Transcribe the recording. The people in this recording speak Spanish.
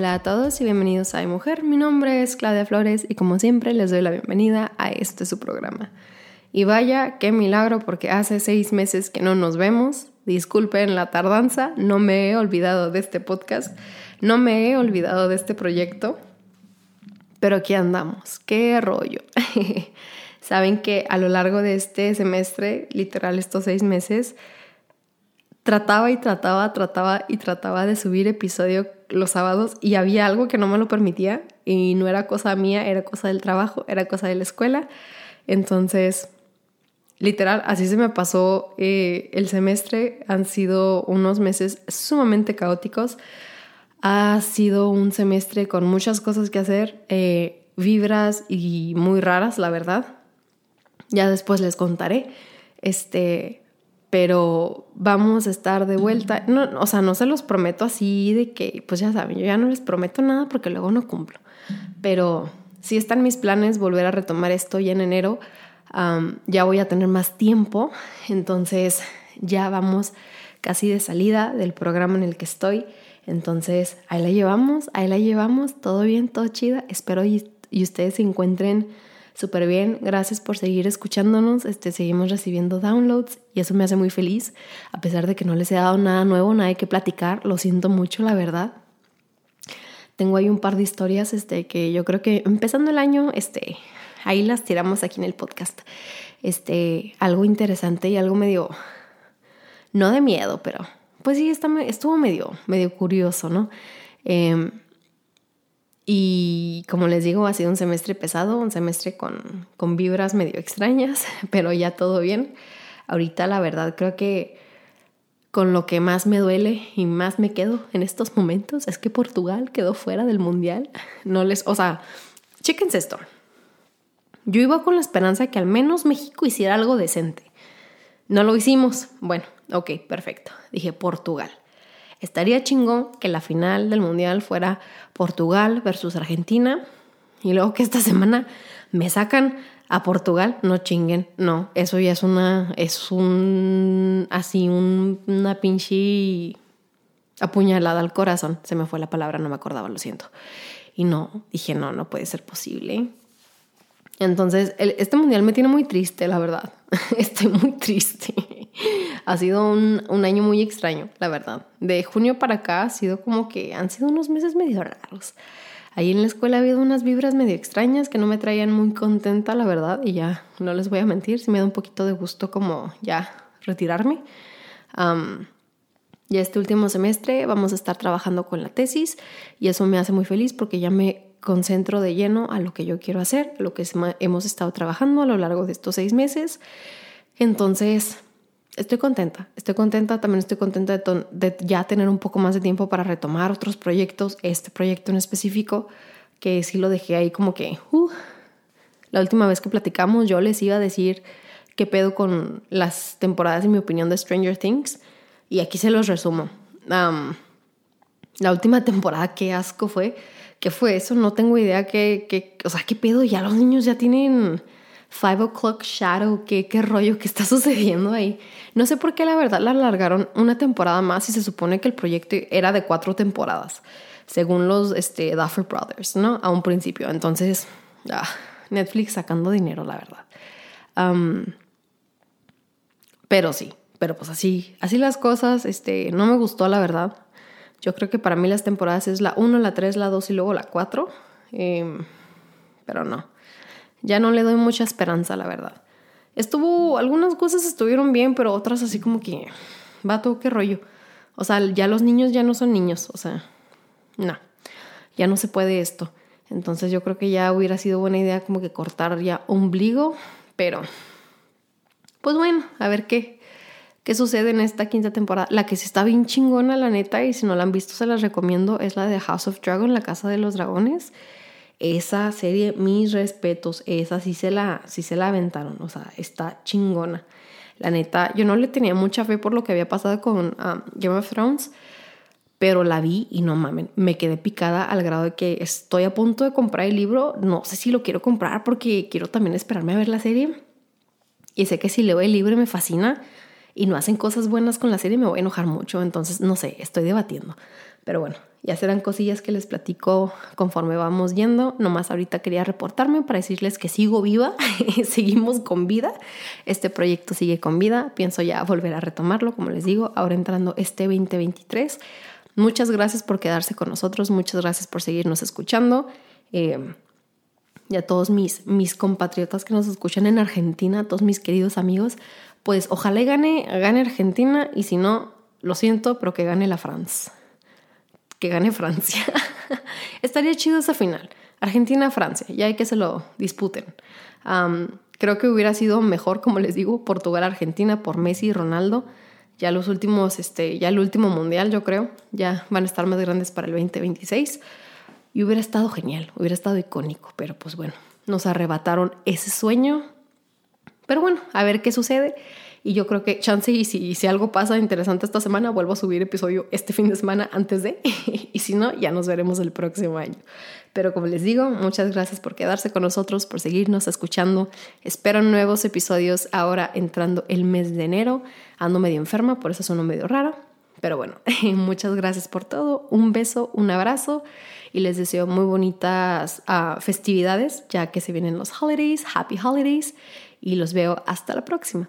Hola a todos y bienvenidos a Mujer. Mi nombre es Claudia Flores y como siempre les doy la bienvenida a este su programa. Y vaya, qué milagro porque hace seis meses que no nos vemos. Disculpen la tardanza, no me he olvidado de este podcast, no me he olvidado de este proyecto, pero aquí andamos, qué rollo. Saben que a lo largo de este semestre, literal estos seis meses, trataba y trataba, trataba y trataba de subir episodio los sábados y había algo que no me lo permitía y no era cosa mía, era cosa del trabajo, era cosa de la escuela. Entonces, literal, así se me pasó eh, el semestre. Han sido unos meses sumamente caóticos. Ha sido un semestre con muchas cosas que hacer, eh, vibras y muy raras, la verdad. Ya después les contaré. Este, pero vamos a estar de vuelta. No, o sea, no se los prometo así de que, pues ya saben, yo ya no les prometo nada porque luego no cumplo. Pero sí están mis planes volver a retomar esto ya en enero. ya voy a tener más tiempo, entonces ya vamos casi de salida del programa en el que estoy. Entonces ahí la llevamos, ahí la llevamos, todo bien, todo chida. Espero y ustedes se encuentren súper bien. Gracias por seguir escuchándonos. Este, seguimos recibiendo downloads y eso me hace muy feliz. A pesar de que no les he dado nada nuevo, nada que platicar, lo siento mucho, la verdad. Tengo ahí un par de historias este, que yo creo que empezando el año, este, ahí las tiramos aquí en el podcast. Este, algo interesante y algo medio, no de miedo, pero pues sí, estuvo medio, medio curioso, ¿no? Eh, y como les digo, ha sido un semestre pesado, un semestre con, con vibras medio extrañas, pero ya todo bien. Ahorita la verdad creo que con lo que más me duele y más me quedo en estos momentos es que Portugal quedó fuera del mundial. No les, o sea, chéquense esto. Yo iba con la esperanza de que al menos México hiciera algo decente. No lo hicimos. Bueno, ok, perfecto. Dije Portugal. Estaría chingón que la final del Mundial fuera Portugal versus Argentina y luego que esta semana me sacan a Portugal, no chinguen, no, eso ya es una, es un, así, un, una pinche apuñalada al corazón, se me fue la palabra, no me acordaba, lo siento. Y no, dije, no, no puede ser posible. Entonces, este mundial me tiene muy triste, la verdad. Estoy muy triste. Ha sido un, año muy extraño, la verdad. De junio para acá ha sido como que han sido unos meses medio raros. Ahí en la escuela ha habido unas vibras medio extrañas que no me traían muy contenta, la verdad. Y ya, no les voy a mentir, sí me da un poquito de gusto como ya retirarme. ya este último semestre vamos a estar trabajando con la tesis y eso me hace muy feliz porque ya me concentro de lleno a lo que yo quiero hacer, lo que hemos estado trabajando a lo largo de estos seis meses. Entonces, estoy contenta, estoy contenta, también estoy contenta de, ya tener un poco más de tiempo para retomar otros proyectos, este proyecto en específico, que sí lo dejé ahí como que, uh, la última vez que platicamos yo les iba a decir qué pedo con las temporadas, en mi opinión, de Stranger Things, y aquí se los resumo. la última temporada, qué asco fue ¿Qué fue eso? No tengo idea qué, o sea, qué pedo, ya los niños ya tienen Five O'Clock Shadow, ¿Qué, qué rollo, qué está sucediendo ahí. No sé por qué la verdad la alargaron una temporada más y se supone que el proyecto era de cuatro temporadas, según los este, Duffer Brothers, ¿no? A un principio. Entonces, ah, Netflix sacando dinero, la verdad. pero sí, pero pues así, así las cosas, este, no me gustó la verdad. Yo creo que para mí las temporadas es la 1, la 3, la 2 y luego la 4. Em, pero no, ya no le doy mucha esperanza, la verdad. Estuvo, algunas cosas estuvieron bien, pero otras así como que, vato, qué rollo. O sea, ya los niños ya no son niños, o sea, no, ya no se puede esto. Entonces yo creo que ya hubiera sido buena idea como que cortar ya ombligo, pero pues bueno, a ver qué, qué sucede en esta quinta temporada. La que sí está bien chingona, la neta, y si no la han visto, se las recomiendo, es la de House of Dragon, la casa de los dragones. Esa serie, mis respetos, esa sí se la, sí se la aventaron, o sea, está chingona. La neta, yo no le tenía mucha fe por lo que había pasado con um, Game of Thrones, pero la vi y no mamen, me quedé picada al grado de que estoy a punto de comprar el libro. No sé si lo quiero comprar porque quiero también esperarme a ver la serie. Y sé que si leo el libro me fascina, y no hacen cosas buenas con la serie, me voy a enojar mucho. Entonces, no sé, estoy debatiendo. Pero bueno, ya serán cosillas que les platico conforme vamos yendo. Nomás ahorita quería reportarme para decirles que sigo viva, seguimos con vida. Este proyecto sigue con vida. Pienso ya volver a retomarlo, como les digo, ahora entrando este 2023. Muchas gracias por quedarse con nosotros, muchas gracias por seguirnos escuchando. Eh, y a todos mis, mis compatriotas que nos escuchan en Argentina, todos mis queridos amigos, pues ojalá gane, gane Argentina y si no, lo siento, pero que gane la France que gane Francia. Estaría chido esa final. Argentina-Francia, ya hay que se lo disputen. creo que hubiera sido mejor, como les digo, Portugal-Argentina por Messi y Ronaldo. Ya los últimos, este, ya el último mundial, yo creo, ya van a estar más grandes para el 2026. Y hubiera estado genial, hubiera estado icónico, pero pues bueno, nos arrebataron ese sueño. Pero bueno, a ver qué sucede. Y yo creo que chance y si, si algo pasa interesante esta semana, vuelvo a subir episodio este fin de semana antes de, y si no, ya nos veremos el próximo año. Pero como les digo, muchas gracias por quedarse con nosotros, por seguirnos escuchando. Espero nuevos episodios ahora entrando el mes de enero. Ando medio enferma, por eso sueno medio rara. Pero bueno, muchas gracias por todo. Un beso, un abrazo y les deseo muy bonitas ah, festividades ya que se vienen los holidays. Happy holidays y los veo hasta la próxima.